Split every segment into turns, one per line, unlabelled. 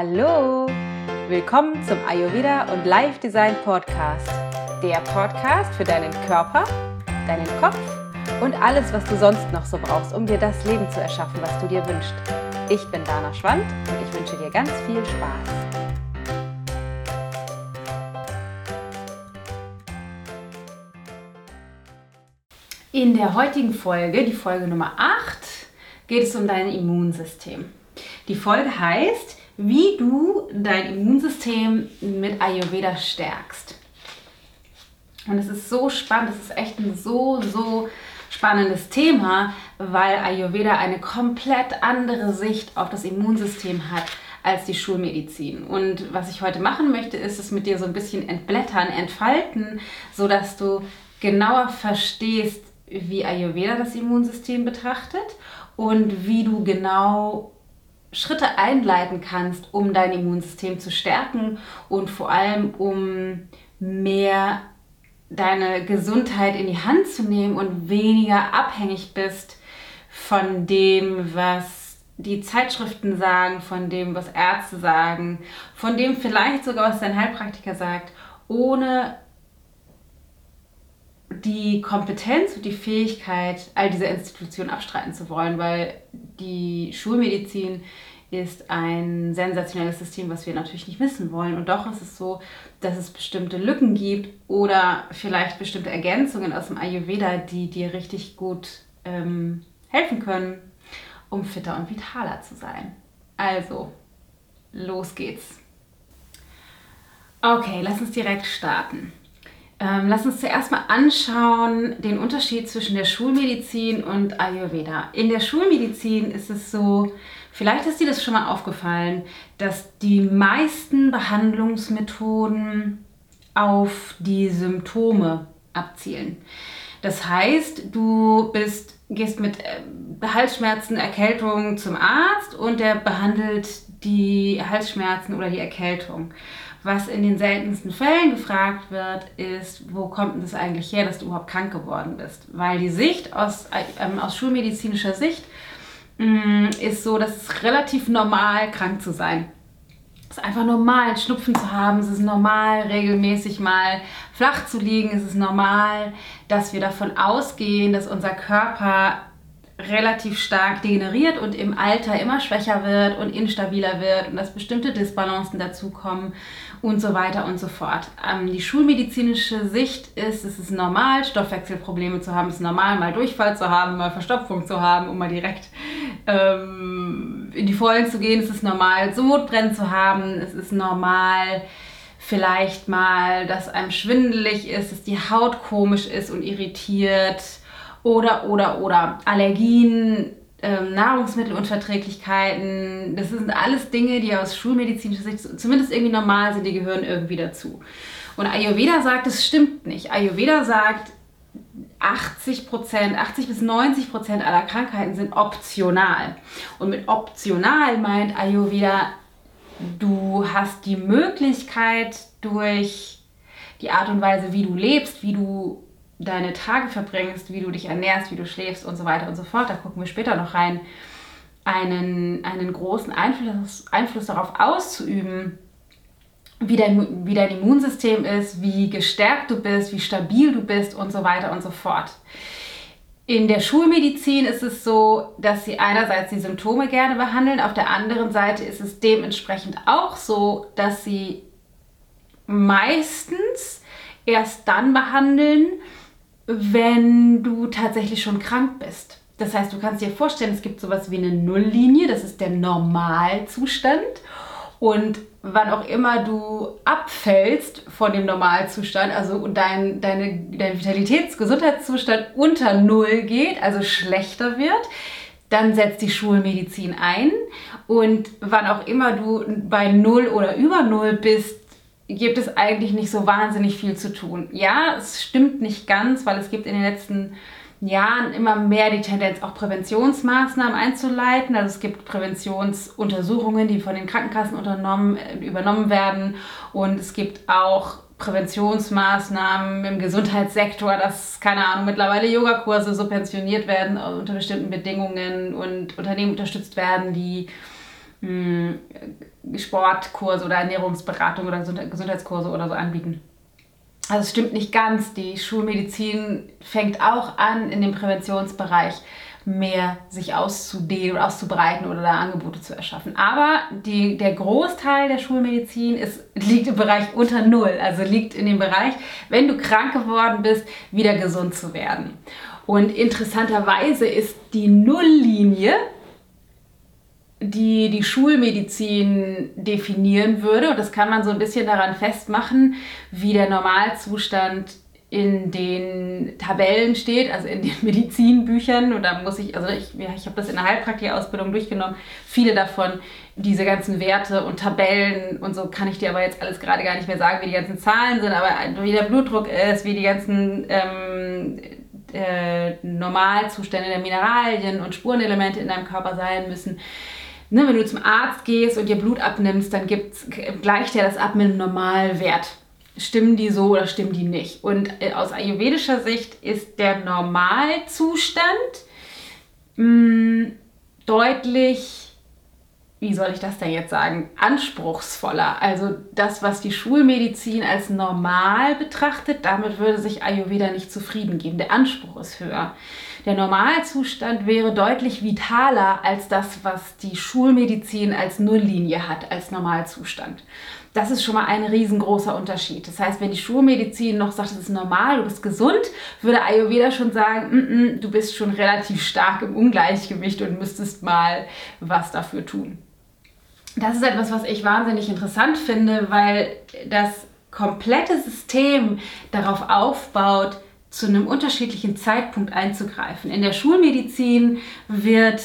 Hallo! Willkommen zum Ayurveda und Life Design Podcast. Der Podcast für deinen Körper, deinen Kopf und alles, was du sonst noch so brauchst, um dir das Leben zu erschaffen, was du dir wünschst. Ich bin Dana Schwand und ich wünsche dir ganz viel Spaß. In der heutigen Folge, die Folge Nummer 8, geht es um dein Immunsystem. Die Folge heißt, wie du dein Immunsystem mit Ayurveda stärkst. Und es ist so spannend, es ist echt ein so, so spannendes Thema, weil Ayurveda eine komplett andere Sicht auf das Immunsystem hat als die Schulmedizin. Und was ich heute machen möchte, ist es mit dir so ein bisschen entblättern, entfalten, sodass du genauer verstehst, wie Ayurveda das Immunsystem betrachtet und wie du genau Schritte einleiten kannst, um dein Immunsystem zu stärken und vor allem um mehr deine Gesundheit in die Hand zu nehmen und weniger abhängig bist von dem, was die Zeitschriften sagen, von dem, was Ärzte sagen, von dem vielleicht sogar, was dein Heilpraktiker sagt, ohne die Kompetenz und die Fähigkeit, all diese Institutionen abstreiten zu wollen, weil die Schulmedizin ist ein sensationelles System, was wir natürlich nicht missen wollen. Und doch ist es so, dass es bestimmte Lücken gibt oder vielleicht bestimmte Ergänzungen aus dem Ayurveda, die dir richtig gut ähm, helfen können, um fitter und vitaler zu sein. Also, los geht's. Okay, lass uns direkt starten. Ähm, lass uns zuerst mal anschauen den Unterschied zwischen der Schulmedizin und Ayurveda. In der Schulmedizin ist es so, vielleicht ist dir das schon mal aufgefallen, dass die meisten Behandlungsmethoden auf die Symptome abzielen. Das heißt, du bist, gehst mit äh, Halsschmerzen, Erkältung zum Arzt und der behandelt die Halsschmerzen oder die Erkältung. Was in den seltensten Fällen gefragt wird, ist, wo kommt das eigentlich her, dass du überhaupt krank geworden bist? Weil die Sicht aus, ähm, aus schulmedizinischer Sicht mh, mm, ist so, dass es relativ normal krank zu sein. Es ist einfach normal, Schnupfen zu haben. Es ist normal, regelmäßig mal flach zu liegen. Es ist normal, dass wir davon ausgehen, dass unser Körper relativ stark degeneriert und im Alter immer schwächer wird und instabiler wird und dass bestimmte Disbalancen dazukommen und so weiter und so fort. Ähm, die schulmedizinische Sicht ist, es ist normal, Stoffwechselprobleme zu haben, es ist normal, mal Durchfall zu haben, mal Verstopfung zu haben, um mal direkt ähm, in die Vollen zu gehen. Es ist normal, Sodbrennen zu haben, es ist normal, vielleicht mal, dass einem schwindelig ist, dass die Haut komisch ist und irritiert oder, oder, oder Allergien, ähm, Nahrungsmittelunverträglichkeiten. Das sind alles Dinge, die aus schulmedizinischer Sicht zumindest irgendwie normal sind, die gehören irgendwie dazu. Und Ayurveda sagt, es stimmt nicht. Ayurveda sagt, 80 80 bis 90 Prozent aller Krankheiten sind optional. Und mit optional meint Ayurveda, du hast die Möglichkeit durch die Art und Weise, wie du lebst, wie du deine Tage verbringst, wie du dich ernährst, wie du schläfst und so weiter und so fort, da gucken wir später noch rein, einen, einen großen Einfluss, Einfluss darauf auszuüben, wie dein, wie dein Immunsystem ist, wie gestärkt du bist, wie stabil du bist und so weiter und so fort. In der Schulmedizin ist es so, dass sie einerseits die Symptome gerne behandeln, auf der anderen Seite ist es dementsprechend auch so, dass sie meistens erst dann behandeln, wenn du tatsächlich schon krank bist. Das heißt, du kannst dir vorstellen, es gibt sowas wie eine Nulllinie, das ist der Normalzustand. Und wann auch immer du abfällst von dem Normalzustand, also dein, deine, dein Vitalitäts-, Gesundheitszustand unter Null geht, also schlechter wird, dann setzt die Schulmedizin ein. Und wann auch immer du bei Null oder über Null bist, gibt es eigentlich nicht so wahnsinnig viel zu tun. Ja, es stimmt nicht ganz, weil es gibt in den letzten Jahren immer mehr die Tendenz, auch Präventionsmaßnahmen einzuleiten. Also es gibt Präventionsuntersuchungen, die von den Krankenkassen unternommen, übernommen werden. Und es gibt auch Präventionsmaßnahmen im Gesundheitssektor, dass, keine Ahnung, mittlerweile Yogakurse subventioniert werden unter bestimmten Bedingungen und Unternehmen unterstützt werden, die Sportkurse oder Ernährungsberatung oder Gesundheitskurse oder so anbieten. Also es stimmt nicht ganz. Die Schulmedizin fängt auch an, in dem Präventionsbereich mehr sich auszudehnen oder auszubreiten oder da Angebote zu erschaffen. Aber die, der Großteil der Schulmedizin ist, liegt im Bereich unter Null. Also liegt in dem Bereich, wenn du krank geworden bist, wieder gesund zu werden. Und interessanterweise ist die Nulllinie die die Schulmedizin definieren würde. Und das kann man so ein bisschen daran festmachen, wie der Normalzustand in den Tabellen steht, also in den Medizinbüchern. Und da muss ich, also ich, ja, ich habe das in der Heilpraktikerausbildung durchgenommen. Viele davon, diese ganzen Werte und Tabellen und so, kann ich dir aber jetzt alles gerade gar nicht mehr sagen, wie die ganzen Zahlen sind, aber wie der Blutdruck ist, wie die ganzen ähm, äh, Normalzustände der Mineralien und Spurenelemente in deinem Körper sein müssen ne, wenn du zum Arzt gehst und dir Blut abnimmst, dann gleicht er das ab mit einem Normalwert. Stimmen die so oder stimmen die nicht? Und äh, aus ayurvedischer Sicht ist der Normalzustand mh, mm, deutlich wie soll ich das denn jetzt sagen, anspruchsvoller. Also das, was die Schulmedizin als normal betrachtet, damit würde sich Ayurveda nicht zufrieden geben. Der Anspruch ist höher. Der Normalzustand wäre deutlich vitaler als das, was die Schulmedizin als Nulllinie hat, als Normalzustand. Das ist schon mal ein riesengroßer Unterschied. Das heißt, wenn die Schulmedizin noch sagt, es ist normal, du bist gesund, würde Ayurveda schon sagen, mm -mm, du bist schon relativ stark im Ungleichgewicht und müsstest mal was dafür tun. Das ist etwas, was ich wahnsinnig interessant finde, weil das komplette System darauf aufbaut, zu einem unterschiedlichen Zeitpunkt einzugreifen. In der Schulmedizin wird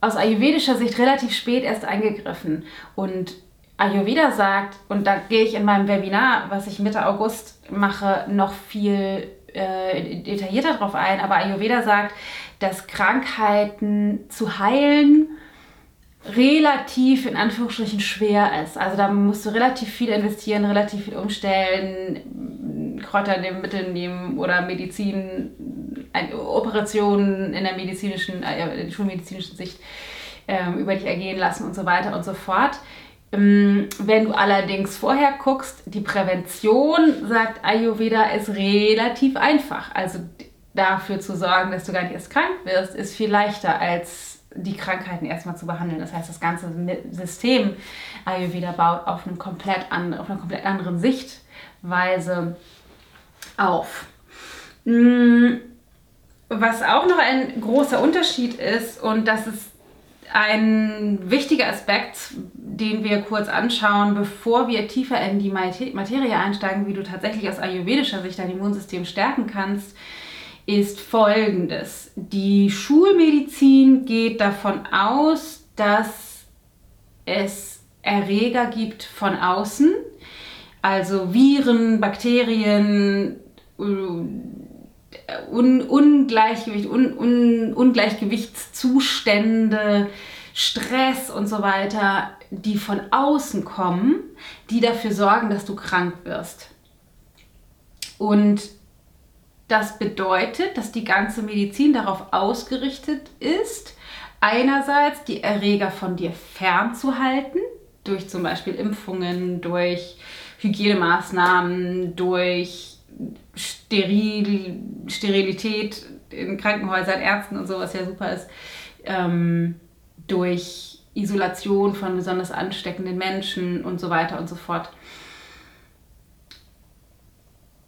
aus ayurvedischer Sicht relativ spät erst eingegriffen. Und Ayurveda sagt, und da gehe ich in meinem Webinar, was ich Mitte August mache, noch viel äh, detaillierter drauf ein, aber Ayurveda sagt, dass Krankheiten zu heilen relativ in Anführungsstrichen schwer ist. Also da musst du relativ viel investieren, relativ viel umstellen, Kräuter nehmen, Mittel nehmen oder Medizin, Operationen in der medizinischen, äh, in schulmedizinischen Sicht ähm, über dich ergehen lassen und so weiter und so fort. Ähm, wenn du allerdings vorher guckst, die Prävention, sagt Ayurveda, ist relativ einfach. Also dafür zu sorgen, dass du gar nicht erst krank wirst, ist viel leichter als die Krankheiten erstmal zu behandeln. Das heißt, das ganze System Ayurveda baut auf, einem komplett an, auf einer komplett anderen Sichtweise auf. Mm, was auch noch ein großer Unterschied ist, und das ist ein wichtiger Aspekt, den wir kurz anschauen, bevor wir tiefer in die Materie einsteigen, wie du tatsächlich aus ayurvedischer Sicht dein Immunsystem stärken kannst, ist folgendes. Die Schulmedizin geht davon aus, dass es Erreger gibt von außen, also Viren, Bakterien, äh, Un Ungleichgewicht, Un Un Ungleichgewichtszustände, Stress und so weiter, die von außen kommen, die dafür sorgen, dass du krank wirst. Und das bedeutet, dass die ganze Medizin darauf ausgerichtet ist, einerseits die Erreger von dir fernzuhalten, durch zum Beispiel Impfungen, durch Hygienemaßnahmen, durch Steril, Sterilität in Krankenhäusern, Ärzten und so, was ja super ist, ähm, durch Isolation von besonders ansteckenden Menschen und so weiter und so fort.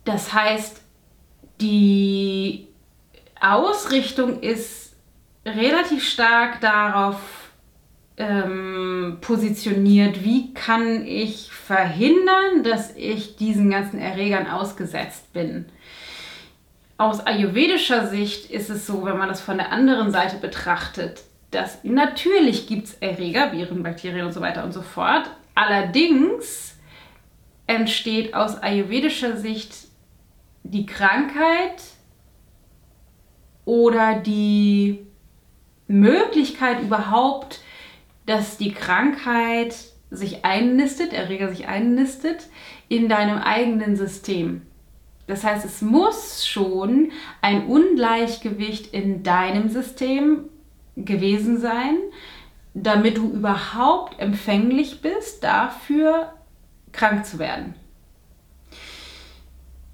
Das heißt, die Ausrichtung ist relativ stark darauf ähm, positioniert, wie kann ich verhindern, dass ich diesen ganzen Erregern ausgesetzt bin. Aus ayurvedischer Sicht ist es so, wenn man das von der anderen Seite betrachtet, dass natürlich gibt es Erreger, Viren, Bakterien und so weiter und so fort. Allerdings entsteht aus ayurvedischer Sicht die Krankheit oder die Möglichkeit überhaupt, dass die Krankheit sich einnistet, Erreger sich einnistet in deinem eigenen System. Das heißt, es muss schon ein Ungleichgewicht in deinem System gewesen sein, damit du überhaupt empfänglich bist, dafür krank zu werden.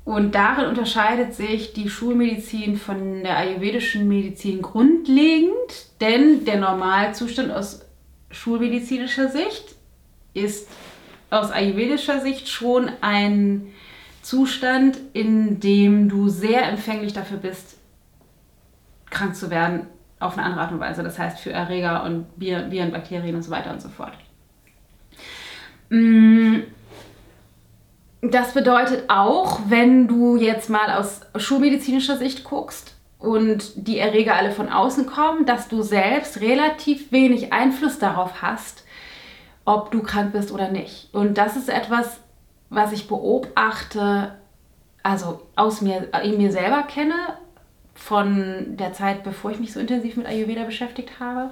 Und darin unterscheidet sich die Schulmedizin von der ayurvedischen Medizin grundlegend, denn der Normalzustand aus schulmedizinischer Sicht ist aus ayurvedischer Sicht schon ein Zustand, in dem du sehr empfänglich dafür bist, krank zu werden auf eine andere Art und Weise. Das heißt für Erreger und Viren, Bakterien und so weiter und so fort. Mm, das bedeutet auch, wenn du jetzt mal aus schulmedizinischer Sicht guckst und die Erreger alle von außen kommen, dass du selbst relativ wenig Einfluss darauf hast, ob du krank bist oder nicht. Und das ist etwas, was ich beobachte, also aus mir, in mir selber kenne, von der Zeit, bevor ich mich so intensiv mit Ayurveda beschäftigt habe.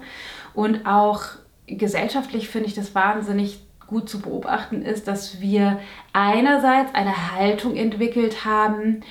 Und auch gesellschaftlich finde ich das wahnsinnig gut zu beobachten, ist, dass wir einerseits eine Haltung entwickelt haben,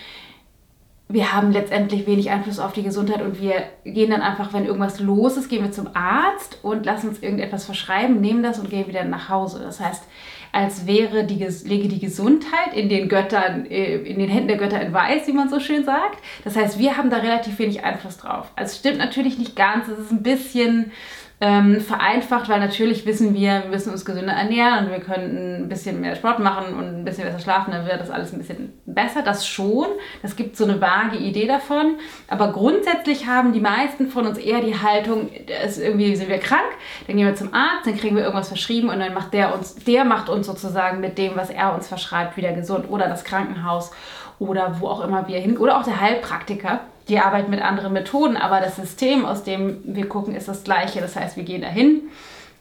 wir haben letztendlich wenig Einfluss auf die Gesundheit und wir gehen dann einfach, wenn irgendwas los ist, gehen wir zum Arzt und lassen uns irgendetwas verschreiben, nehmen das und gehen wieder nach Hause. Das heißt, als wäre die, lege die Gesundheit in den Göttern, äh, in den Händen der Götter in Weiß, wie man so schön sagt. Das heißt, wir haben da relativ wenig Einfluss drauf. Also es stimmt natürlich nicht ganz, es ist ein bisschen ähm, vereinfacht, weil natürlich wissen wir, wir müssen uns gesünder ernähren und wir können ein bisschen mehr Sport machen und ein bisschen besser schlafen, dann wird das alles ein bisschen besser. Das schon. Das gibt so eine vage Idee davon. Aber grundsätzlich haben die meisten von uns eher die Haltung, ist irgendwie sind wir krank, dann gehen wir zum Arzt, dann kriegen wir irgendwas verschrieben und dann macht der uns, der macht uns sozusagen mit dem, was er uns verschreibt, wieder gesund. Oder das Krankenhaus oder wo auch immer wir hin. Oder auch der Heilpraktiker die arbeiten mit anderen Methoden, aber das System, aus dem wir gucken, ist das gleiche. Das heißt, wir gehen dahin,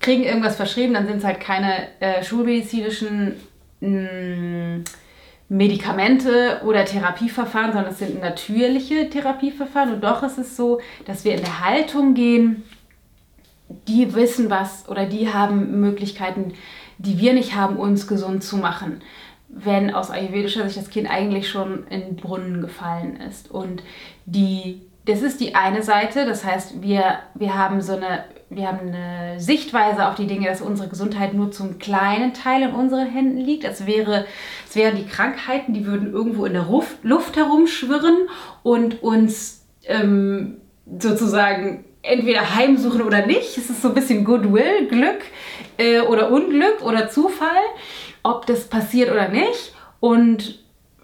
kriegen irgendwas verschrieben, dann sind es halt keine äh, schulmedizinischen mh, mm, Medikamente oder Therapieverfahren, sondern es sind natürliche Therapieverfahren. Und doch ist es so, dass wir in der Haltung gehen, die wissen was oder die haben Möglichkeiten, die wir nicht haben, uns gesund zu machen wenn aus ayurvedischer Sicht das Kind eigentlich schon in den Brunnen gefallen ist. Und die, das ist die eine Seite, das heißt, wir, wir haben so eine, wir haben eine Sichtweise auf die Dinge, dass unsere Gesundheit nur zum kleinen Teil in unseren Händen liegt. Es, wäre, es wären die Krankheiten, die würden irgendwo in der Luft, herumschwirren und uns ähm, sozusagen entweder heimsuchen oder nicht. Es ist so ein bisschen Goodwill, Glück äh, oder Unglück oder Zufall ob das passiert oder nicht. Und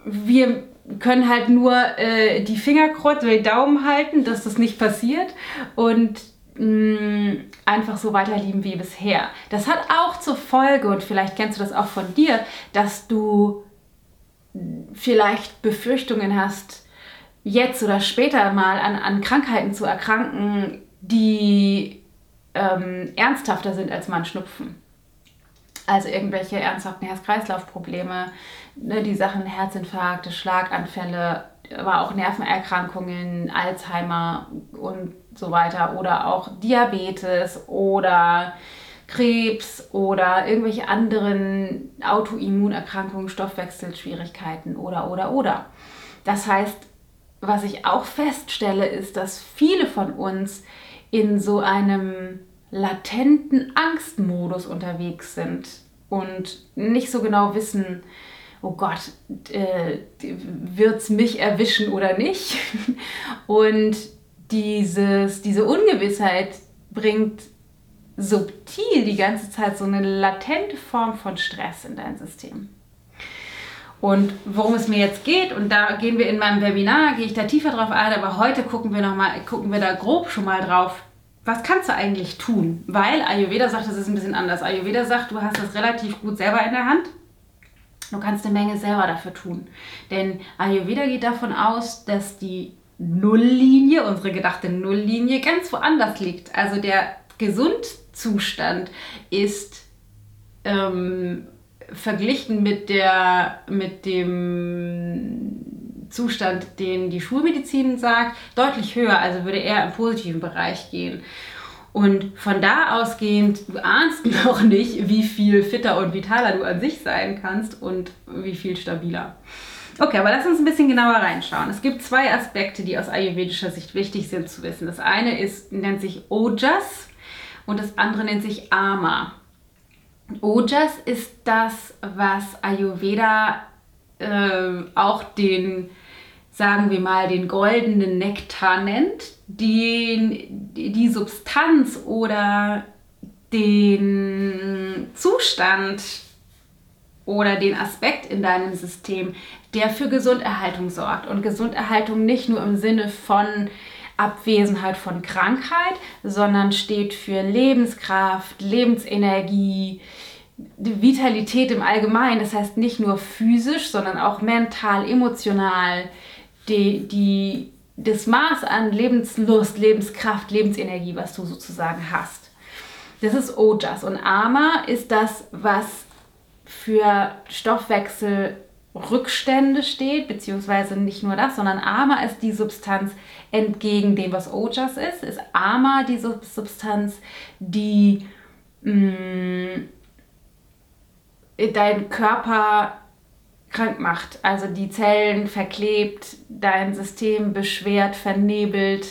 wir können halt nur äh, die Finger kreuzen oder die Daumen halten, dass das nicht passiert und mh, mm, einfach so weiterlieben wie bisher. Das hat auch zur Folge, und vielleicht kennst du das auch von dir, dass du vielleicht Befürchtungen hast, jetzt oder später mal an, an Krankheiten zu erkranken, die ähm, ernsthafter sind als man Schnupfen. Also irgendwelche ernsthaften Herz-Kreislauf-Probleme, ne, die Sachen Herzinfarkte, Schlaganfälle, aber auch Nervenerkrankungen, Alzheimer und so weiter oder auch Diabetes oder Krebs oder irgendwelche anderen Autoimmunerkrankungen, Stoffwechselschwierigkeiten oder oder oder. Das heißt, was ich auch feststelle, ist, dass viele von uns in so einem latenten Angstmodus unterwegs sind und nicht so genau wissen, oh Gott, äh, wird es mich erwischen oder nicht? Und dieses, diese Ungewissheit bringt subtil die ganze Zeit so eine latente Form von Stress in dein System. Und worum es mir jetzt geht, und da gehen wir in meinem Webinar, gehe ich da tiefer drauf ein, aber heute gucken wir, noch mal, gucken wir da grob schon mal drauf, was kannst du eigentlich tun? Weil Ayurveda sagt, das ist ein bisschen anders. Ayurveda sagt, du hast das relativ gut selber in der Hand. Du kannst eine Menge selber dafür tun. Denn Ayurveda geht davon aus, dass die Nulllinie, unsere gedachte Nulllinie, ganz woanders liegt. Also der Gesundzustand ist ähm, verglichen mit, der, mit dem Zustand, den die Schulmedizin sagt, deutlich höher, also würde er im positiven Bereich gehen. Und von da ausgehend, du ahnst noch nicht, wie viel fitter und vitaler du an sich sein kannst und wie viel stabiler. Okay, aber lass uns ein bisschen genauer reinschauen. Es gibt zwei Aspekte, die aus ayurvedischer Sicht wichtig sind zu wissen. Das eine ist, nennt sich Ojas und das andere nennt sich Ama. Ojas ist das, was Ayurveda äh, auch den, sagen wir mal, den goldenen Nektar nennt, den, die Substanz oder den Zustand oder den Aspekt in deinem System, der für Gesunderhaltung sorgt. Und Gesunderhaltung nicht nur im Sinne von Abwesenheit von Krankheit, sondern steht für Lebenskraft, Lebensenergie, Vitalität im Allgemeinen. Das heißt nicht nur physisch, sondern auch mental, emotional, die, die, das Maß an Lebenslust, Lebenskraft, Lebensenergie, was du sozusagen hast. Das ist Ojas. Und Ama ist das, was für Stoffwechselrückstände steht, beziehungsweise nicht nur das, sondern Ama ist die Substanz entgegen dem, was Ojas ist. Ist Ama die Substanz, die mh, mm, deinen Körper krank macht, also die Zellen verklebt, dein System beschwert, vernebelt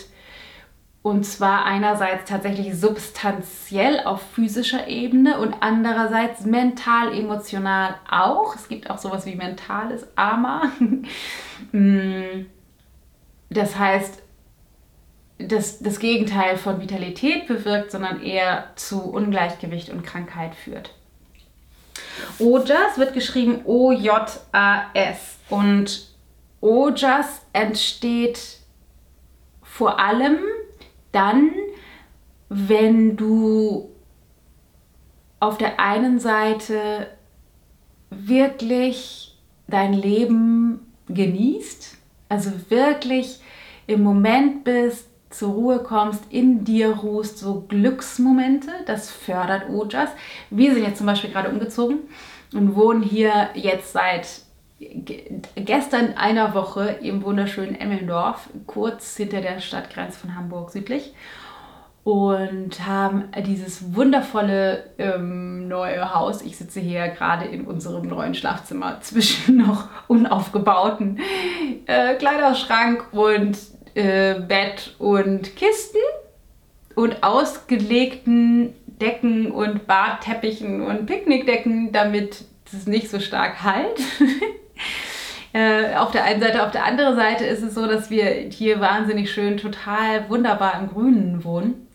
und zwar einerseits tatsächlich substanziell auf physischer Ebene und andererseits mental, emotional auch. Es gibt auch sowas wie mentales Ama. Mm. das heißt, das, das Gegenteil von Vitalität bewirkt, sondern eher zu Ungleichgewicht und Krankheit führt. Ojas wird geschrieben O-J-A-S und Ojas entsteht vor allem dann, wenn du auf der einen Seite wirklich dein Leben genießt, also wirklich im Moment bist, zur Ruhe kommst, in dir ruhst, so Glücksmomente, das fördert Ojas. Wir sind jetzt zum Beispiel gerade umgezogen und wohnen hier jetzt seit gestern einer Woche im wunderschönen Emmendorf, kurz hinter der Stadtgrenze von Hamburg südlich. Und haben dieses wundervolle ähm, neue Haus. Ich sitze hier gerade in unserem neuen Schlafzimmer zwischen noch unaufgebauten äh, Kleiderschrank und äh, Bett und Kisten und ausgelegten Decken und Badteppichen und Picknickdecken, damit es nicht so stark halt. Äh, auf der einen Seite. Auf der anderen Seite ist es so, dass wir hier wahnsinnig schön, total wunderbar im Grünen wohnen.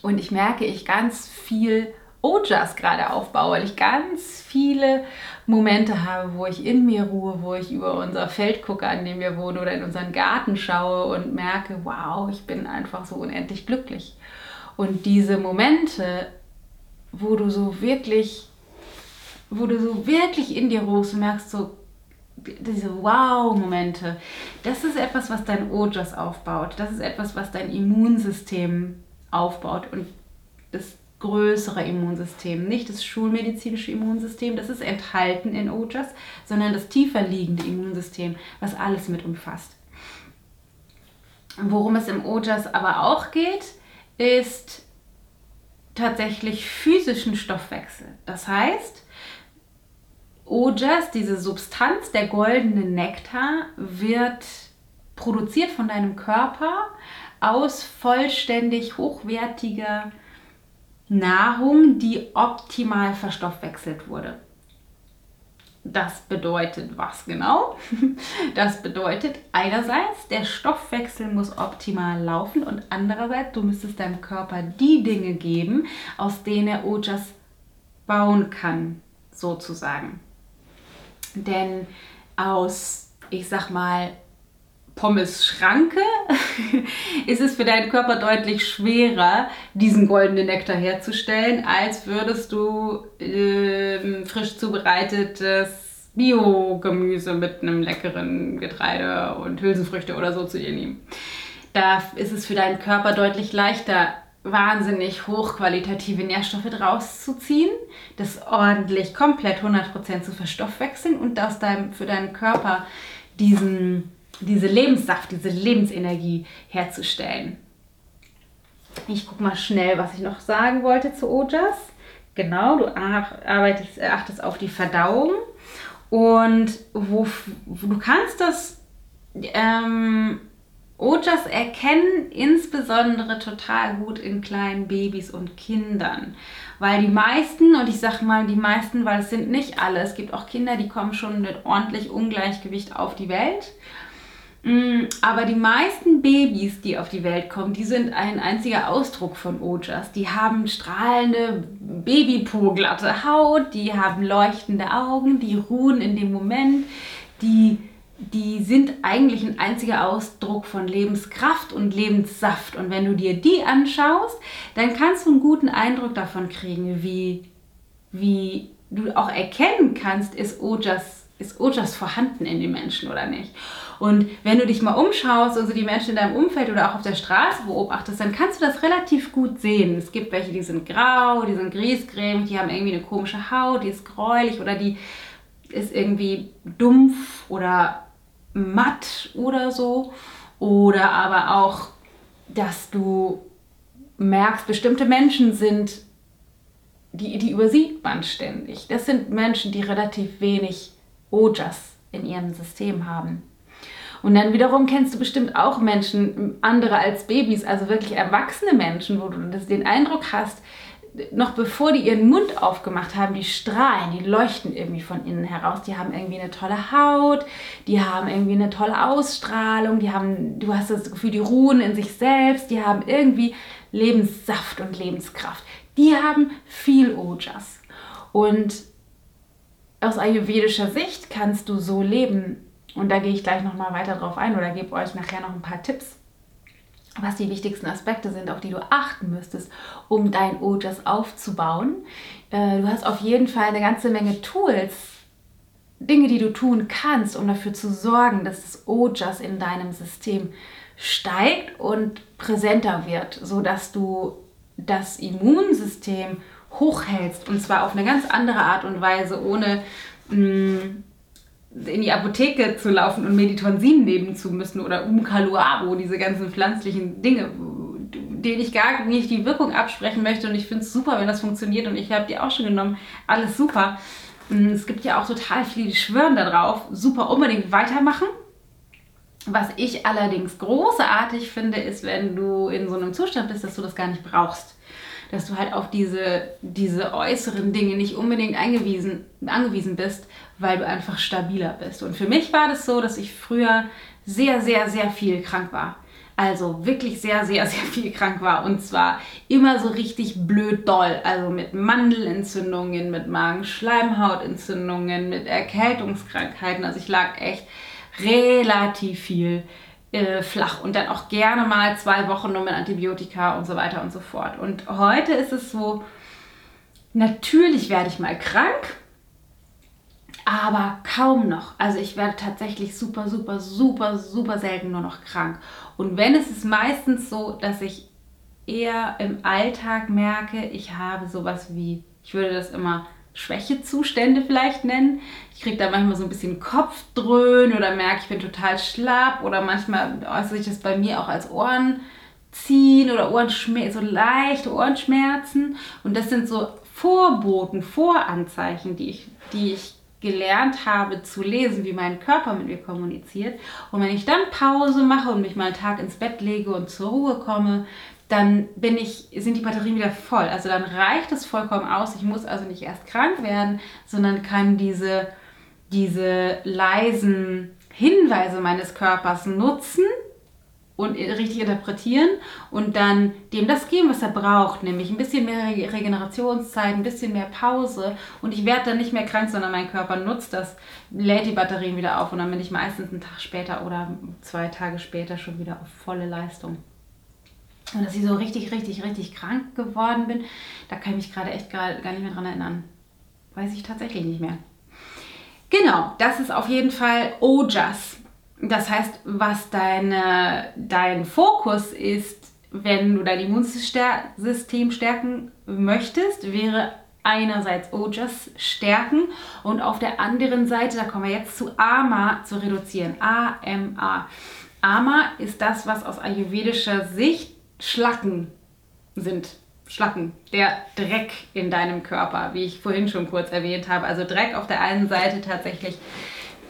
Und ich merke, ich ganz viel Ojas gerade aufbaue, weil ich ganz viele Momente habe, wo ich in mir ruhe, wo ich über unser Feld gucke, an dem wir wohnen, oder in unseren Garten schaue und merke, wow, ich bin einfach so unendlich glücklich. Und diese Momente, wo du so wirklich, wo du so wirklich in dir ruhst und merkst so, diese Wow-Momente, das ist etwas, was dein Ojas aufbaut. Das ist etwas, was dein Immunsystem aufbaut. Und das größere Immunsystem, nicht das schulmedizinische Immunsystem, das ist enthalten in Ojas, sondern das tiefer liegende Immunsystem, was alles mit umfasst. Worum es im Ojas aber auch geht, ist tatsächlich physischen Stoffwechsel. Das heißt, Ojas, diese Substanz, der goldene Nektar, wird produziert von deinem Körper aus vollständig hochwertiger Nahrung, die optimal verstoffwechselt wurde. Das bedeutet was genau? Das bedeutet einerseits, der Stoffwechsel muss optimal laufen und andererseits, du müsstest deinem Körper die Dinge geben, aus denen er Ojas bauen kann, sozusagen. Denn aus, ich sag mal, Pommes-Schranke ist es für deinen Körper deutlich schwerer, diesen goldenen Nektar herzustellen, als würdest du äh, frisch zubereitetes Biogemüse mit einem leckeren Getreide und Hülsenfrüchte oder so zu dir nehmen. Da ist es für deinen Körper deutlich leichter, wahnsinnig hochqualitative Nährstoffe draus zu ziehen, das ordentlich komplett 100% zu verstoffwechseln und aus deinem, für deinen Körper diesen diese Lebenssaft, diese Lebensenergie herzustellen. Ich gucke mal schnell, was ich noch sagen wollte zu Ojas. Genau, du arbeitest, achtest auf die Verdauung und wo, wo du kannst das ähm, Ojas erkennen insbesondere total gut in kleinen Babys und Kindern. Weil die meisten, und ich sage mal die meisten, weil es sind nicht alle, es gibt auch Kinder, die kommen schon mit ordentlich Ungleichgewicht auf die Welt. Mm, aber die meisten Babys, die auf die Welt kommen, die sind ein einziger Ausdruck von Ojas. Die haben strahlende, babypurglatte Haut, die haben leuchtende Augen, die ruhen in dem Moment, die, die sind eigentlich ein einziger Ausdruck von Lebenskraft und Lebenssaft. Und wenn du dir die anschaust, dann kannst du einen guten Eindruck davon kriegen, wie, wie du auch erkennen kannst, ist Ojas, ist Ojas vorhanden in den Menschen oder nicht. Und wenn du dich mal umschaust, also die Menschen in deinem Umfeld oder auch auf der Straße beobachtest, dann kannst du das relativ gut sehen. Es gibt welche, die sind grau, die sind griesgrämig, die haben irgendwie eine komische Haut, die ist gräulich oder die ist irgendwie dumpf oder matt oder so. Oder aber auch, dass du merkst, bestimmte Menschen sind, die, die übersieht man ständig. Das sind Menschen, die relativ wenig Ojas in ihrem System haben. Und dann wiederum kennst du bestimmt auch Menschen, andere als Babys, also wirklich erwachsene Menschen, wo du den Eindruck hast, noch bevor die ihren Mund aufgemacht haben, die strahlen, die leuchten irgendwie von innen heraus. Die haben irgendwie eine tolle Haut, die haben irgendwie eine tolle Ausstrahlung, die haben, du hast das Gefühl, die ruhen in sich selbst, die haben irgendwie Lebenssaft und Lebenskraft. Die haben viel Ojas. Und aus ayurvedischer Sicht kannst du so leben, und da gehe ich gleich nochmal weiter drauf ein oder gebe euch nachher noch ein paar Tipps, was die wichtigsten Aspekte sind, auf die du achten müsstest, um dein Ojas aufzubauen. Äh, du hast auf jeden Fall eine ganze Menge Tools, Dinge, die du tun kannst, um dafür zu sorgen, dass das Ojas in deinem System steigt und präsenter wird, sodass du das Immunsystem hochhältst und zwar auf eine ganz andere Art und Weise, ohne mh, mm, in die Apotheke zu laufen und Meditonsin nehmen zu müssen oder Umkaluabo, diese ganzen pflanzlichen Dinge, denen ich gar nicht die Wirkung absprechen möchte. Und ich finde es super, wenn das funktioniert. Und ich habe die auch schon genommen. Alles super. Mm, es gibt ja auch total viele, die schwören darauf. Super, unbedingt weitermachen. Was ich allerdings großartig finde, ist, wenn du in so einem Zustand bist, dass du das gar nicht brauchst dass du halt auf diese, diese äußeren Dinge nicht unbedingt eingewiesen, angewiesen bist, weil du einfach stabiler bist. Und für mich war das so, dass ich früher sehr, sehr, sehr viel krank war. Also wirklich sehr, sehr, sehr viel krank war. Und zwar immer so richtig blöd doll. Also mit Mandelentzündungen, mit Magenschleimhautentzündungen, mit Erkältungskrankheiten. Also ich lag echt relativ viel äh, flach und dann auch gerne mal zwei Wochen nur mit Antibiotika und so weiter und so fort. Und heute ist es so, natürlich werde ich mal krank, aber kaum noch. Also ich werde tatsächlich super, super, super, super selten nur noch krank. Und wenn es ist meistens so, dass ich eher im Alltag merke, ich habe sowas wie, ich würde das immer Schwächezustände vielleicht nennen. Ich kriege da manchmal so ein bisschen Kopfdröhnen oder merke, ich bin total schlapp oder manchmal äußert sich das bei mir auch als Ohrenziehen oder Ohrenschmerzen, so leichte Ohrenschmerzen. Und das sind so Vorboten, Voranzeichen, die ich, die ich gelernt habe zu lesen, wie mein Körper mit mir kommuniziert. Und wenn ich dann Pause mache und mich mal einen Tag ins Bett lege und zur Ruhe komme, dann bin ich, sind die Batterien wieder voll. Also dann reicht es vollkommen aus. Ich muss also nicht erst krank werden, sondern kann diese, diese leisen Hinweise meines Körpers nutzen und richtig interpretieren und dann dem das geben, was er braucht, nämlich ein bisschen mehr Regenerationszeit, ein bisschen mehr Pause und ich werde dann nicht mehr krank, sondern mein Körper nutzt das, lädt die Batterien wieder auf und dann bin ich meistens einen Tag später oder zwei Tage später schon wieder auf volle Leistung. Und dass ich so richtig, richtig, richtig krank geworden bin, da kann ich mich gerade echt gar, gar nicht mehr dran erinnern. Weiß ich tatsächlich nicht mehr. Genau, das ist auf jeden Fall Ojas. Das heißt, was deine, dein Fokus ist, wenn du dein Immunsystem stärken möchtest, wäre einerseits Ojas stärken und auf der anderen Seite, da kommen wir jetzt zu AMA zu reduzieren. A-M-A. AMA ist das, was aus ayurvedischer Sicht Schlacken sind. Schlacken, der Dreck in deinem Körper, wie ich vorhin schon kurz erwähnt habe. Also Dreck auf der einen Seite tatsächlich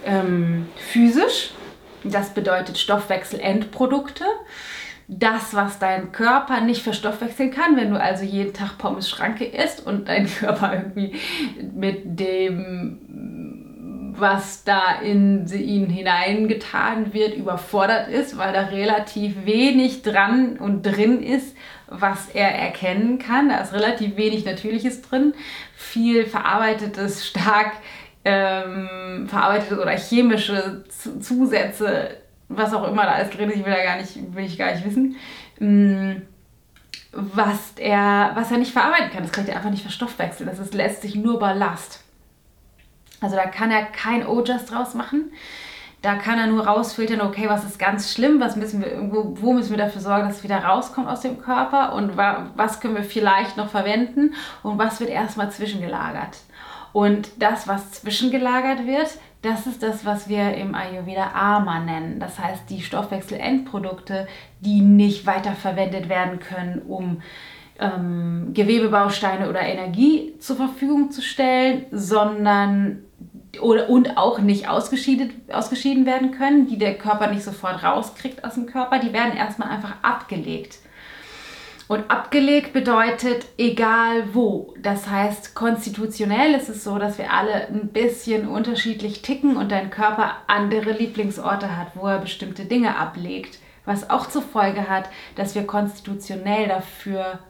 ähm, physisch, Das bedeutet Stoffwechselendprodukte. Das, was dein Körper nicht verstoffwechseln kann, wenn du also jeden Tag Pommes Schranke isst und dein Körper irgendwie mit dem, was da in ihn hineingetan wird, überfordert ist, weil da relativ wenig dran und drin ist, was er erkennen kann. Da ist relativ wenig Natürliches drin, viel verarbeitetes, stark ähm, verarbeitete oder chemische Zusätze, was auch immer da ist drin, ich will da gar nicht, will ich gar nicht wissen, ähm, was er, was er nicht verarbeiten kann. Das kann er einfach nicht verstoffwechseln. Das ist letztlich nur Ballast. Also da kann er kein O-Just draus machen. Da kann er nur rausfiltern, okay, was ist ganz schlimm, was müssen wir, wo, wo müssen wir dafür sorgen, dass es wieder rauskommt aus dem Körper und wa was können wir vielleicht noch verwenden und was wird erstmal zwischengelagert. Und das, was zwischengelagert wird, das ist das, was wir im Ayurveda Ama nennen. Das heißt, die Stoffwechselendprodukte, die nicht weiterverwendet werden können, um ähm, Gewebebausteine oder Energie zur Verfügung zu stellen, sondern oder, und auch nicht ausgeschieden, ausgeschieden werden können, die der Körper nicht sofort rauskriegt aus dem Körper, die werden erstmal einfach abgelegt. Und abgelegt bedeutet egal wo. Das heißt, konstitutionell ist es so, dass wir alle ein bisschen unterschiedlich ticken und dein Körper andere Lieblingsorte hat, wo er bestimmte Dinge ablegt. Was auch zur Folge hat, dass wir konstitutionell dafür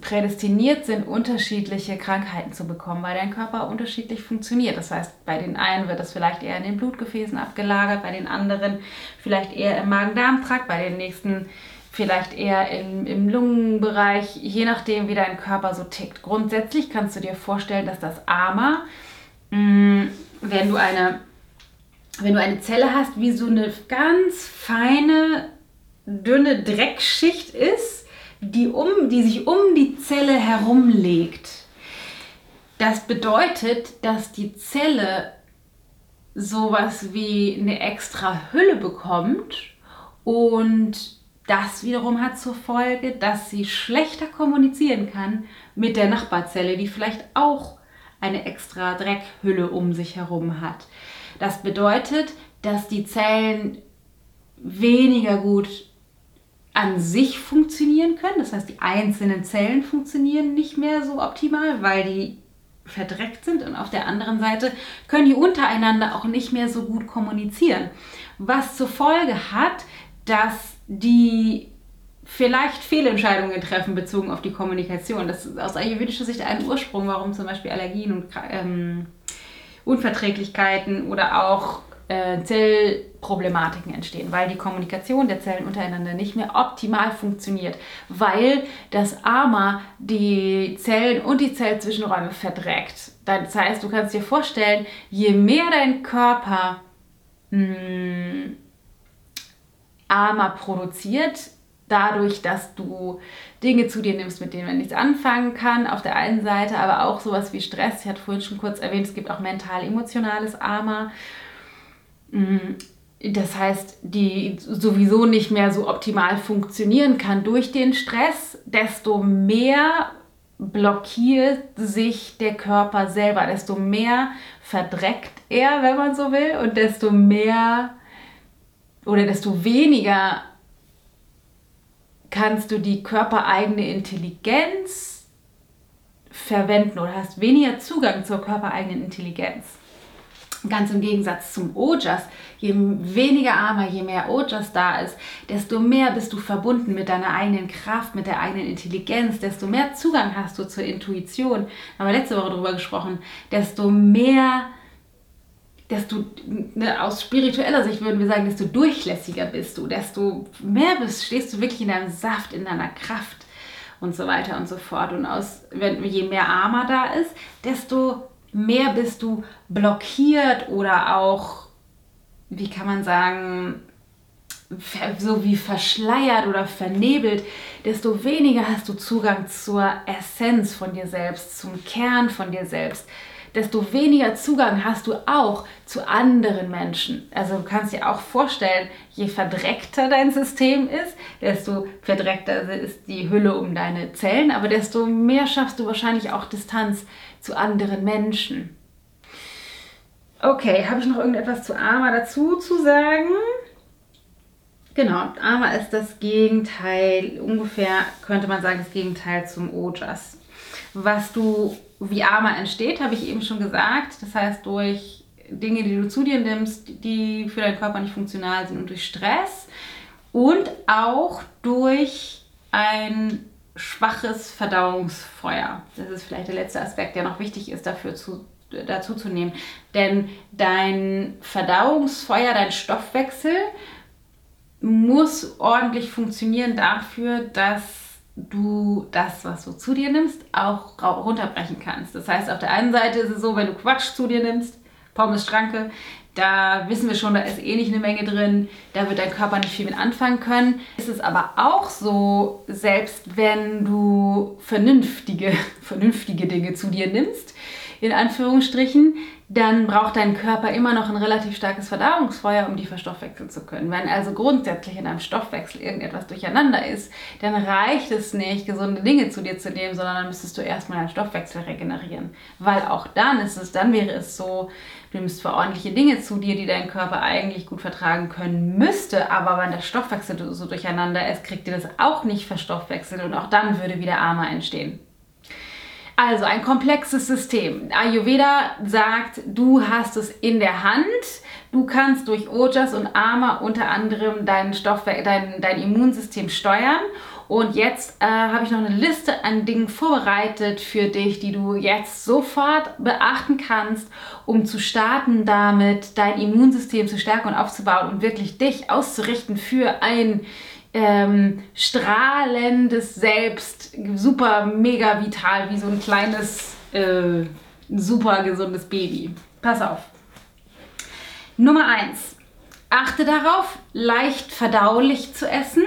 prädestiniert sind, unterschiedliche Krankheiten zu bekommen, weil dein Körper unterschiedlich funktioniert. Das heißt, bei den einen wird das vielleicht eher in den Blutgefäßen abgelagert, bei den anderen vielleicht eher im Magen-Darm-Trakt, bei den nächsten vielleicht eher im, im Lungenbereich, je nachdem, wie dein Körper so tickt. Grundsätzlich kannst du dir vorstellen, dass das Ama, wenn du eine, wenn du eine Zelle hast, wie so eine ganz feine, dünne Dreckschicht ist, die, um, die sich um die Zelle herumlegt. Das bedeutet, dass die Zelle sowas wie eine extra Hülle bekommt und das wiederum hat zur Folge, dass sie schlechter kommunizieren kann mit der Nachbarzelle, die vielleicht auch eine extra Dreckhülle um sich herum hat. Das bedeutet, dass die Zellen weniger gut an sich funktionieren können. Das heißt, die einzelnen Zellen funktionieren nicht mehr so optimal, weil die verdreckt sind und auf der anderen Seite können die untereinander auch nicht mehr so gut kommunizieren. Was zur Folge hat, dass die vielleicht Fehlentscheidungen treffen bezogen auf die Kommunikation. Das ist aus ayurvedischer Sicht ein Ursprung, warum zum Beispiel Allergien und ähm, Unverträglichkeiten oder auch äh, Zellproblematiken entstehen, weil die Kommunikation der Zellen untereinander nicht mehr optimal funktioniert, weil das Ama die Zellen und die Zellzwischenräume verdreckt. Das heißt, du kannst dir vorstellen, je mehr dein Körper mh, hm, Ama produziert, dadurch, dass du Dinge zu dir nimmst, mit denen man nichts anfangen kann, auf der einen Seite, aber auch sowas wie Stress. Ich hatte vorhin schon kurz erwähnt, es gibt auch mental-emotionales Ama. Das heißt, die sowieso nicht mehr so optimal funktionieren kann durch den Stress, desto mehr blockiert sich der Körper selber, desto mehr verdreckt er, wenn man so will, und desto mehr oder desto weniger kannst du die körpereigene Intelligenz verwenden oder hast weniger Zugang zur körpereigenen Intelligenz. Ganz im Gegensatz zum Ojas, je weniger Armer, je mehr Ojas da ist, desto mehr bist du verbunden mit deiner eigenen Kraft, mit der eigenen Intelligenz, desto mehr Zugang hast du zur Intuition. Haben wir letzte Woche darüber gesprochen, desto mehr desto ne, aus spiritueller Sicht würden wir sagen, desto durchlässiger bist du, desto mehr bist, stehst du wirklich in deinem Saft, in deiner Kraft und so weiter und so fort. Und aus, wenn, je mehr Armer da ist, desto mehr bist du blockiert oder auch, wie kann man sagen, so wie verschleiert oder vernebelt, desto weniger hast du Zugang zur Essenz von dir selbst, zum Kern von dir selbst desto weniger Zugang hast du auch zu anderen Menschen. Also du kannst dir auch vorstellen, je verdreckter dein System ist, desto verdreckter ist die Hülle um deine Zellen, aber desto mehr schaffst du wahrscheinlich auch Distanz zu anderen Menschen. Okay, habe ich noch irgendetwas zu AMA dazu zu sagen? Genau, AMA ist das Gegenteil, ungefähr könnte man sagen, das Gegenteil zum OJAS. Was du, wie AMA entsteht, habe ich eben schon gesagt. Das heißt, durch Dinge, die du zu dir nimmst, die für deinen Körper nicht funktional sind und durch Stress und auch durch ein schwaches Verdauungsfeuer. Das ist vielleicht der letzte Aspekt, der noch wichtig ist, dafür zu, dazu zu nehmen. Denn dein Verdauungsfeuer, dein Stoffwechsel muss ordentlich funktionieren dafür, dass du das, was du zu dir nimmst, auch runterbrechen kannst. Das heißt, auf der einen Seite ist es so, wenn du Quatsch zu dir nimmst, Pommes Schranke, da wissen wir schon, da ist eh nicht eine Menge drin, da wird dein Körper nicht viel mit anfangen können. Ist es aber auch so, selbst wenn du vernünftige, vernünftige Dinge zu dir nimmst, in Anführungsstrichen, dann braucht dein Körper immer noch ein relativ starkes Verdauungsfeuer, um die verstoffwechseln zu können. Wenn also grundsätzlich in deinem Stoffwechsel irgendetwas durcheinander ist, dann reicht es nicht, gesunde Dinge zu dir zu nehmen, sondern dann müsstest du erstmal deinen Stoffwechsel regenerieren. Weil auch dann ist es, dann wäre es so, du nimmst zwar ordentliche Dinge zu dir, die dein Körper eigentlich gut vertragen können müsste, aber wenn der Stoffwechsel so durcheinander ist, kriegt ihr das auch nicht verstoffwechselt und auch dann würde wieder Ama entstehen. Also ein komplexes System. Ayurveda sagt, du hast es in der Hand. Du kannst durch Ojas und Ama unter anderem dein, Stoffwe dein, dein Immunsystem steuern. Und jetzt äh, habe ich noch eine Liste an Dingen vorbereitet für dich, die du jetzt sofort beachten kannst, um zu starten, damit dein Immunsystem zu stärken und aufzubauen und wirklich dich auszurichten für ein ähm, strahlendes Selbst, super mega vital, wie so ein kleines, äh, super gesundes Baby. Pass auf. Nummer 1. Achte darauf, leicht verdaulich zu essen.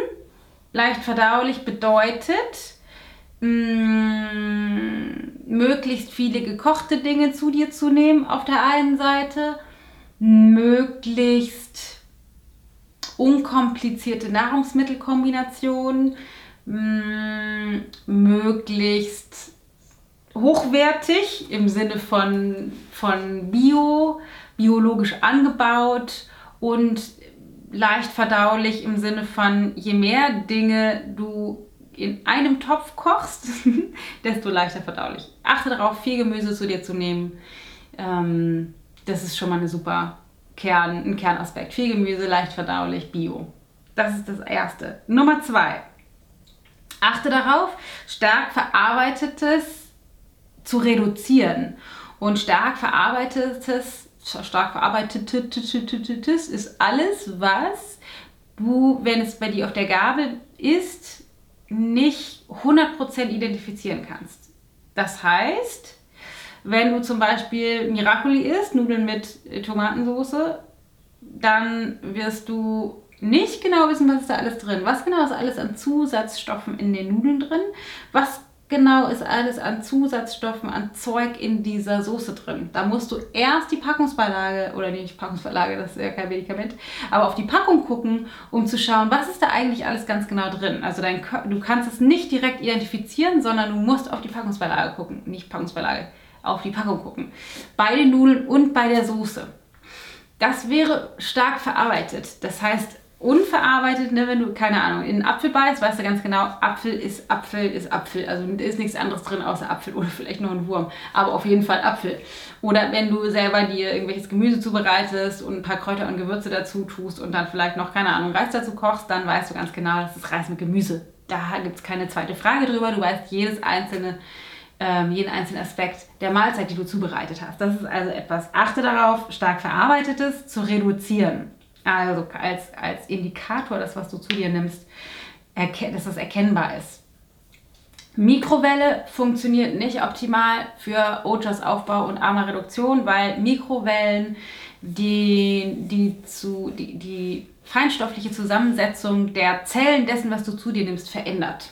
Leicht verdaulich bedeutet, mh, mm, möglichst viele gekochte Dinge zu dir zu nehmen auf der einen Seite, möglichst unkomplizierte Nahrungsmittelkombinationen, mh, mm, möglichst hochwertig im Sinne von, von Bio, biologisch angebaut und leicht verdaulich im Sinne von, je mehr Dinge du in einem Topf kochst, desto leichter verdaulich. Achte darauf, viel Gemüse zu dir zu nehmen. Ähm, das ist schon mal eine super Kern, ein Kernaspekt. Viel Gemüse, leicht verdaulich, Bio. Das ist das Erste. Nummer zwei. Achte darauf, stark verarbeitetes zu reduzieren. Und stark verarbeitetes, stark verarbeitetes ist alles, was du, wenn es bei dir auf der Gabel ist, nicht 100% identifizieren kannst. Das heißt, wenn du zum Beispiel Miracoli isst, Nudeln mit Tomatensauce, dann wirst du nicht genau wissen, was ist da alles drin. Was genau ist alles an Zusatzstoffen in den Nudeln drin? Was genau ist alles an Zusatzstoffen, an Zeug in dieser Soße drin? Da musst du erst die Packungsbeilage, oder nicht Packungsbeilage, das ist ja kein Medikament, aber auf die Packung gucken, um zu schauen, was ist da eigentlich alles ganz genau drin. Also dein, du kannst es nicht direkt identifizieren, sondern du musst auf die Packungsbeilage gucken, nicht Packungsbeilage auf die Packung gucken. Bei den Nudeln und bei der Soße. Das wäre stark verarbeitet. Das heißt, unverarbeitet, ne, wenn du, keine Ahnung, in einen Apfel beißt, weißt du ganz genau, Apfel ist Apfel ist Apfel. Also da ist nichts anderes drin außer Apfel oder vielleicht noch ein Wurm. Aber auf jeden Fall Apfel. Oder wenn du selber dir irgendwelches Gemüse zubereitest und ein paar Kräuter und Gewürze dazu tust und dann vielleicht noch, keine Ahnung, Reis dazu kochst, dann weißt du ganz genau, das ist Reis mit Gemüse. Da gibt es keine zweite Frage drüber. Du weißt jedes einzelne ähm, jeden einzelnen Aspekt der Mahlzeit, die du zubereitet hast. Das ist also etwas, achte darauf, stark verarbeitetes zu reduzieren. Also als, als Indikator, das, was du zu dir nimmst, dass das erkennbar ist. Mikrowelle funktioniert nicht optimal für Ojas Aufbau und AMA-Reduktion, weil Mikrowellen die, die, zu, die, die feinstoffliche Zusammensetzung der Zellen dessen, was du zu dir nimmst, verändert.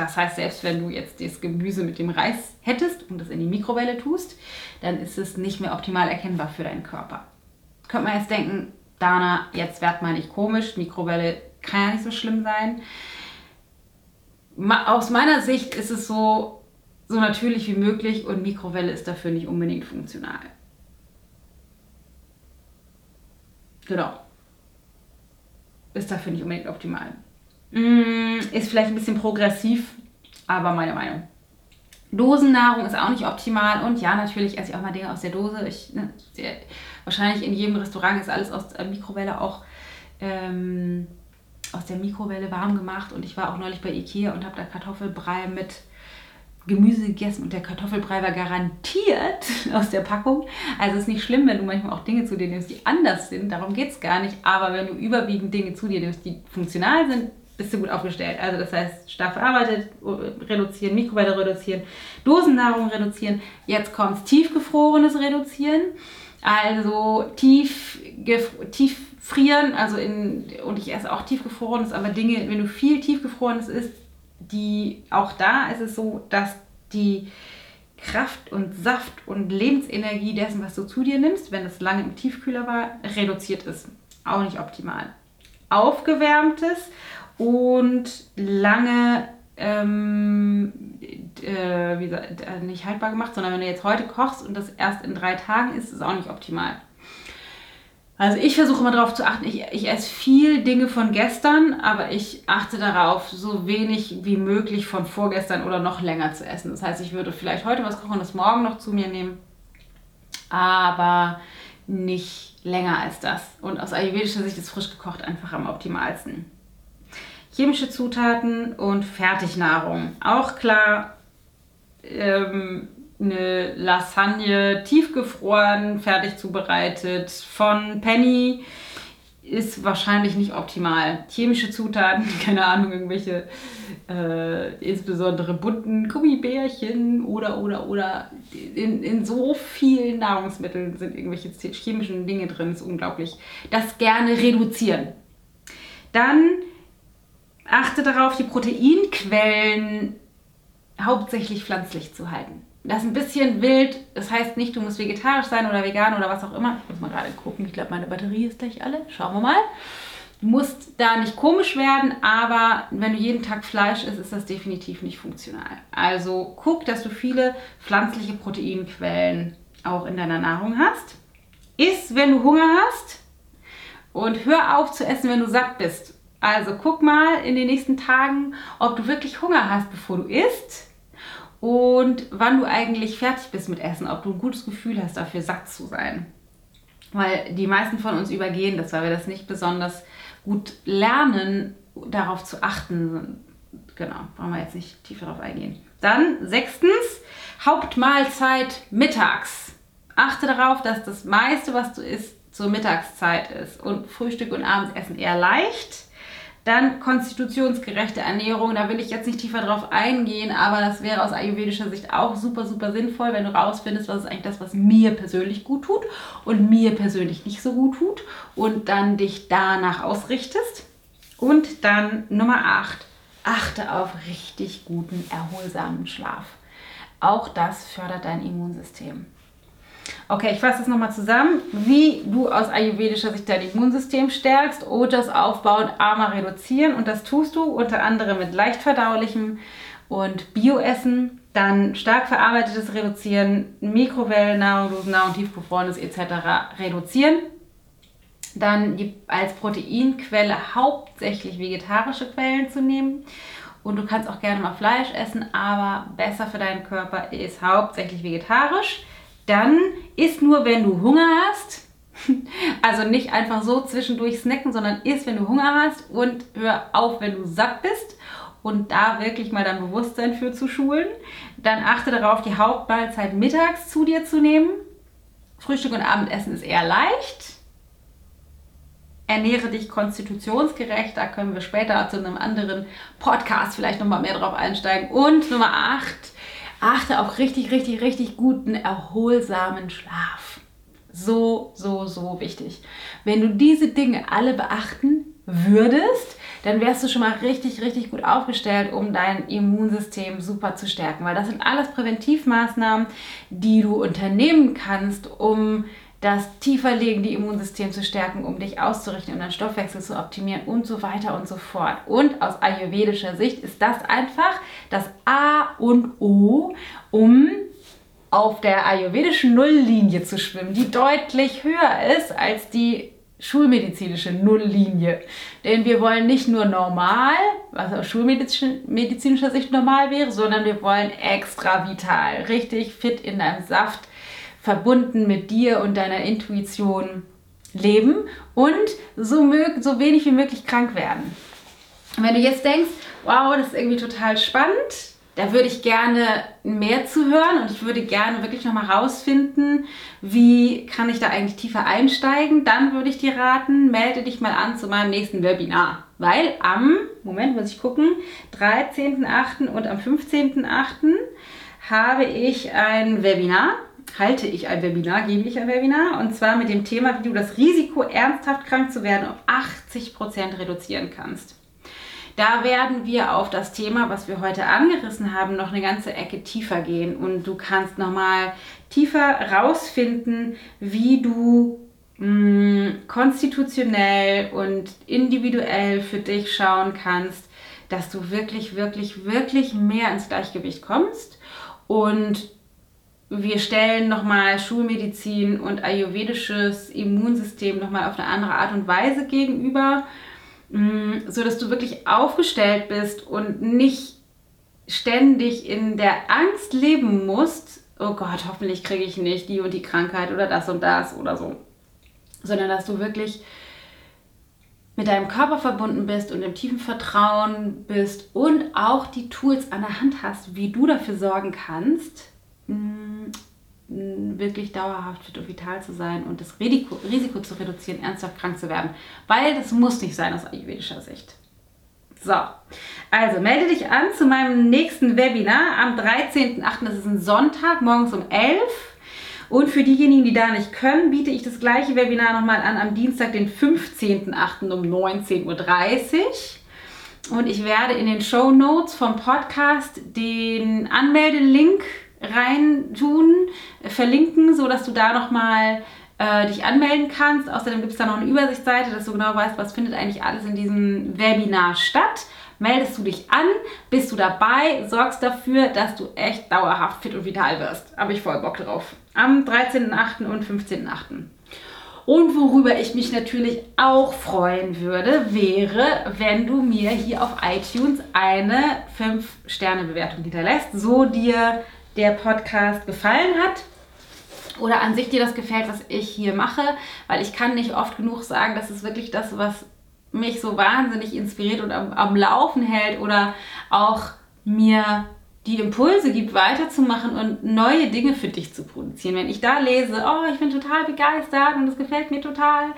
Das heißt, selbst wenn du jetzt das Gemüse mit dem Reis hättest und das in die Mikrowelle tust, dann ist es nicht mehr optimal erkennbar für deinen Körper. Könnte man jetzt denken, Dana, jetzt werd mal nicht komisch, Mikrowelle kann ja nicht so schlimm sein. Aus meiner Sicht ist es so, so natürlich wie möglich und Mikrowelle ist dafür nicht unbedingt funktional. Genau. Ist dafür nicht unbedingt optimal. Mm, ist vielleicht ein bisschen progressiv, aber meine Meinung. Dosennahrung ist auch nicht optimal und ja, natürlich esse ich auch mal Dinge aus der Dose. Ich, ne, wahrscheinlich in jedem Restaurant ist alles aus der Mikrowelle auch ähm, aus der Mikrowelle warm gemacht und ich war auch neulich bei Ikea und habe da Kartoffelbrei mit Gemüse gegessen und der Kartoffelbrei war garantiert aus der Packung. Also ist nicht schlimm, wenn du manchmal auch Dinge zu dir nimmst, die anders sind. Darum geht es gar nicht. Aber wenn du überwiegend Dinge zu dir nimmst, die funktional sind, bist du gut aufgestellt. Also das heißt, stark verarbeitet, reduzieren, Mikrowelle reduzieren, Dosennahrung reduzieren. Jetzt kommt tiefgefrorenes reduzieren. Also tief, tief frieren, also in, und ich esse auch tiefgefrorenes, aber Dinge, wenn du viel tiefgefrorenes isst, die auch da ist es so, dass die Kraft und Saft und Lebensenergie dessen, was du zu dir nimmst, wenn es lange im Tiefkühler war, reduziert ist. Auch nicht optimal. Aufgewärmtes und lange ähm, äh, wie äh, nicht haltbar gemacht, sondern wenn du jetzt heute kochst und das erst in drei Tagen isst, ist es auch nicht optimal. Also ich versuche immer darauf zu achten, ich, ich esse viel Dinge von gestern, aber ich achte darauf, so wenig wie möglich von vorgestern oder noch länger zu essen. Das heißt, ich würde vielleicht heute was kochen und das morgen noch zu mir nehmen, aber nicht länger als das. Und aus ayurvedischer Sicht ist frisch gekocht einfach am optimalsten. Chemische Zutaten und Fertignahrung. Auch klar, ähm, eine Lasagne tiefgefroren, fertig zubereitet von Penny ist wahrscheinlich nicht optimal. Chemische Zutaten, keine Ahnung, irgendwelche äh, insbesondere bunten Gummibärchen oder oder oder in, in so vielen Nahrungsmitteln sind irgendwelche chemischen Dinge drin, ist unglaublich. Das gerne reduzieren. Dann achte darauf, die Proteinquellen hauptsächlich pflanzlich zu halten. Das ist ein bisschen wild. Das heißt nicht, du musst vegetarisch sein oder vegan oder was auch immer. Ich muss mal gerade gucken. Ich glaube, meine Batterie ist gleich alle. Schauen wir mal. Du musst da nicht komisch werden, aber wenn du jeden Tag Fleisch isst, ist das definitiv nicht funktional. Also guck, dass du viele pflanzliche Proteinquellen auch in deiner Nahrung hast. Iss, wenn du Hunger hast. Und hör auf zu essen, wenn du satt bist. Also guck mal in den nächsten Tagen, ob du wirklich Hunger hast, bevor du isst und wann du eigentlich fertig bist mit Essen, ob du ein gutes Gefühl hast, dafür satt zu sein. Weil die meisten von uns übergehen das, weil wir das nicht besonders gut lernen, darauf zu achten. Genau, brauchen wir jetzt nicht tiefer darauf eingehen. Dann sechstens, Hauptmahlzeit mittags. Achte darauf, dass das meiste, was du isst, zur Mittagszeit ist und Frühstück und Abendessen eher leicht dann konstitutionsgerechte Ernährung, da will ich jetzt nicht tiefer drauf eingehen, aber das wäre aus ayurvedischer Sicht auch super, super sinnvoll, wenn du rausfindest, was ist eigentlich das, was mir persönlich gut tut und mir persönlich nicht so gut tut und dann dich danach ausrichtest. Und dann Nummer 8, achte auf richtig guten, erholsamen Schlaf. Auch das fördert dein Immunsystem. Okay, ich fasse das nochmal zusammen, wie du aus ayurvedischer Sicht dein Immunsystem stärkst oder das Aufbauen armer reduzieren. Und das tust du unter anderem mit leicht verdaulichem und Bioessen, dann stark verarbeitetes Reduzieren, Mikrowellennahrung, Dosennahrung, tiefgefrorenes etc. reduzieren. Dann die, als Proteinquelle hauptsächlich vegetarische Quellen zu nehmen. Und du kannst auch gerne mal Fleisch essen, aber besser für deinen Körper ist hauptsächlich vegetarisch dann isst nur, wenn du Hunger hast. Also nicht einfach so zwischendurch snacken, sondern isst, wenn du Hunger hast und hör auf, wenn du satt bist und da wirklich mal dein Bewusstsein für zu schulen. Dann achte darauf, die Hauptmahlzeit mittags zu dir zu nehmen. Frühstück und Abendessen ist eher leicht. Ernähre dich konstitutionsgerecht, da können wir später zu einem anderen Podcast vielleicht nochmal mehr drauf einsteigen. Und Nummer 8, achte auf richtig, richtig, richtig guten, erholsamen Schlaf. So, so, so wichtig. Wenn du diese Dinge alle beachten würdest, dann wärst du schon mal richtig, richtig gut aufgestellt, um dein Immunsystem super zu stärken. Weil das sind alles Präventivmaßnahmen, die du unternehmen kannst, um das tiefer liegende Immunsystem zu stärken, um dich auszurichten, um deinen Stoffwechsel zu optimieren und so weiter und so fort. Und aus ayurvedischer Sicht ist das einfach das A und O, um auf der ayurvedischen Nulllinie zu schwimmen, die deutlich höher ist als die schulmedizinische Nulllinie. Denn wir wollen nicht nur normal, was aus schulmedizinischer Sicht normal wäre, sondern wir wollen extra vital, richtig fit in deinem Saft, verbunden mit dir und deiner Intuition leben und so, so wenig wie möglich krank werden. Und wenn du jetzt denkst, wow, das ist irgendwie total spannend, da würde ich gerne mehr zu hören und ich würde gerne wirklich nochmal rausfinden, wie kann ich da eigentlich tiefer einsteigen. Dann würde ich dir raten, melde dich mal an zu meinem nächsten Webinar. Weil am, Moment, muss ich gucken, 13.8. und am 15.8. habe ich ein Webinar, halte ich ein Webinar, gebe ich ein Webinar. Und zwar mit dem Thema, wie du das Risiko, ernsthaft krank zu werden, um 80% reduzieren kannst. Da werden wir auf das Thema, was wir heute angerissen haben, noch eine ganze Ecke tiefer gehen. Und du kannst nochmal tiefer rausfinden, wie du mh, mm, konstitutionell und individuell für dich schauen kannst, dass du wirklich, wirklich, wirklich mehr ins Gleichgewicht kommst. Und wir stellen nochmal Schulmedizin und ayurvedisches Immunsystem nochmal auf eine andere Art und Weise gegenüber Mm, so dass du wirklich aufgestellt bist und nicht ständig in der Angst leben musst, oh Gott, hoffentlich kriege ich nicht die und die Krankheit oder das und das oder so, sondern dass du wirklich mit deinem Körper verbunden bist und im tiefen Vertrauen bist und auch die Tools an der Hand hast, wie du dafür sorgen kannst, wirklich dauerhaft fit und vital zu sein und das Risiko, Risiko zu reduzieren, ernsthaft krank zu werden. Weil das muss nicht sein aus ayurvedischer Sicht. So, also melde dich an zu meinem nächsten Webinar am 13.08. Das ist ein Sonntag, morgens um 11 und für diejenigen, die da nicht können, biete ich das gleiche Webinar nochmal an am Dienstag, den 15.08. um 19.30 Uhr. Und ich werde in den Show Notes vom Podcast den Anmeldelink rein tun, verlinken, sodass du da nochmal äh, dich anmelden kannst. Außerdem gibt es da noch eine Übersichtsseite, dass du genau weißt, was findet eigentlich alles in diesem Webinar statt. Meldest du dich an, bist du dabei, sorgst dafür, dass du echt dauerhaft fit und vital wirst. Habe ich voll Bock drauf. Am 13.8. und 15.8. Und worüber ich mich natürlich auch freuen würde, wäre, wenn du mir hier auf iTunes eine 5-Sterne-Bewertung hinterlässt, so dir der Podcast gefallen hat oder an sich dir das gefällt, was ich hier mache, weil ich kann nicht oft genug sagen, das ist wirklich das, was mich so wahnsinnig inspiriert und am, am Laufen hält oder auch mir die Impulse gibt, weiterzumachen und neue Dinge für dich zu produzieren. Wenn ich da lese, oh, ich bin total begeistert und das gefällt mir total,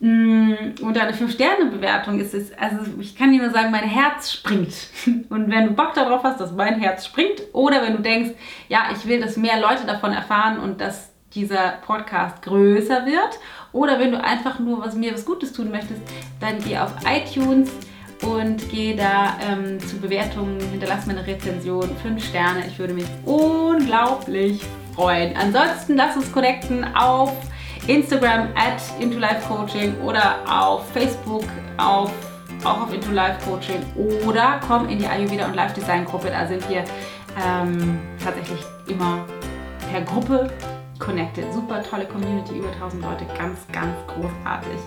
mm, und eine 5-Sterne-Bewertung ist es, also ich kann dir nur sagen, mein Herz springt. Und wenn du Bock darauf hast, dass mein Herz springt, oder wenn du denkst, ja, ich will, dass mehr Leute davon erfahren und dass dieser Podcast größer wird, oder wenn du einfach nur was mir was Gutes tun möchtest, dann geh auf iTunes und gehe da ähm, zu Bewertungen, hinterlass mir eine Rezension, 5 Sterne. Ich würde mich unglaublich freuen. Ansonsten lass uns connecten auf Instagram at Into Life Coaching oder auf Facebook auf, auch auf Into Life Coaching oder komm in die Ayurveda und Life Design Gruppe. Da sind wir ähm, tatsächlich immer per Gruppe connected. Super tolle Community, über 1000 Leute, ganz, ganz großartig.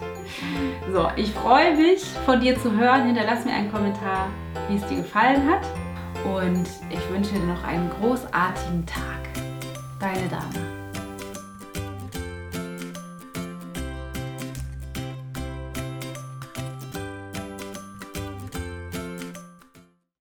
So, ich freue mich von dir zu hören. Hinterlass mir einen Kommentar, wie es dir gefallen hat. Und ich wünsche dir noch einen großartigen Tag. Deine Dame.